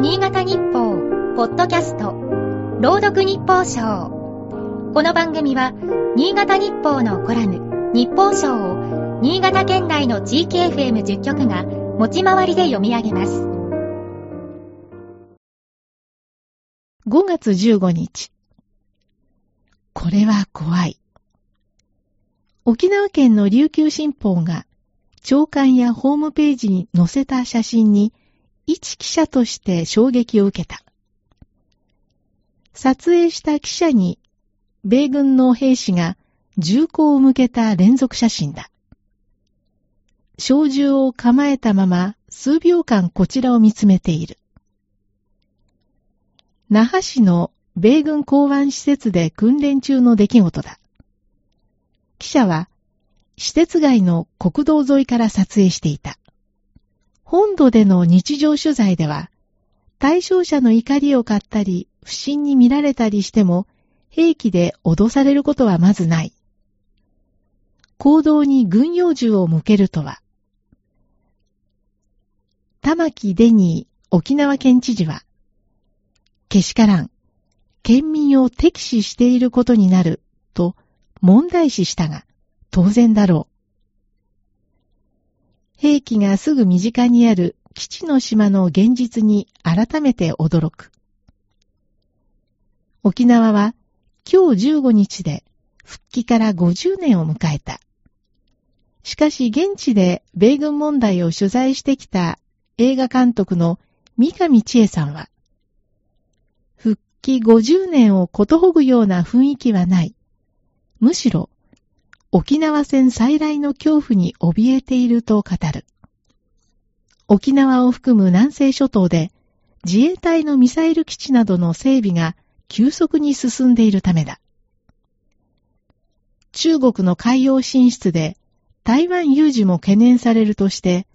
新潟日報、ポッドキャスト、朗読日報賞。この番組は、新潟日報のコラム、日報賞を、新潟県内の地域 FM10 局が、持ち回りで読み上げます。5月15日。これは怖い。沖縄県の琉球新報が、長官やホームページに載せた写真に、一記者として衝撃を受けた。撮影した記者に、米軍の兵士が銃口を向けた連続写真だ。小銃を構えたまま数秒間こちらを見つめている。那覇市の米軍港湾施設で訓練中の出来事だ。記者は施設外の国道沿いから撮影していた。本土での日常取材では、対象者の怒りを買ったり、不審に見られたりしても、兵器で脅されることはまずない。行動に軍用銃を向けるとは、玉木デニー沖縄県知事は、けしからん、県民を敵視していることになると問題視したが、当然だろう。兵器がすぐ身近にある基地の島の現実に改めて驚く。沖縄は今日15日で復帰から50年を迎えた。しかし現地で米軍問題を取材してきた映画監督の三上千恵さんは、復帰50年をことほぐような雰囲気はない。むしろ、沖縄戦再来の恐怖に怯えていると語る。沖縄を含む南西諸島で自衛隊のミサイル基地などの整備が急速に進んでいるためだ。中国の海洋進出で台湾有事も懸念されるとして、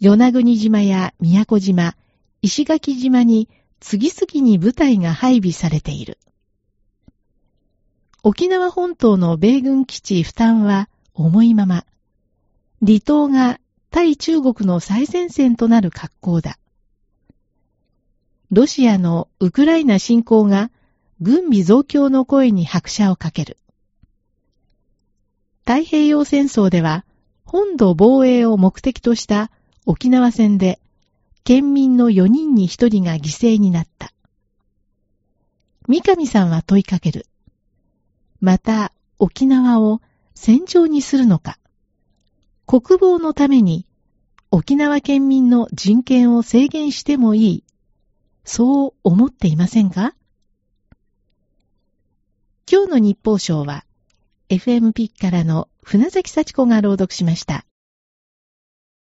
与那国島や宮古島、石垣島に次々に部隊が配備されている。沖縄本島の米軍基地負担は重いまま、離島が対中国の最前線となる格好だ。ロシアのウクライナ侵攻が軍備増強の声に拍車をかける。太平洋戦争では本土防衛を目的とした沖縄戦で県民の4人に1人が犠牲になった。三上さんは問いかける。また沖縄を戦場にするのか。国防のために沖縄県民の人権を制限してもいい、そう思っていませんか？今日の日報賞は、FM ピッからの船崎幸子が朗読しました。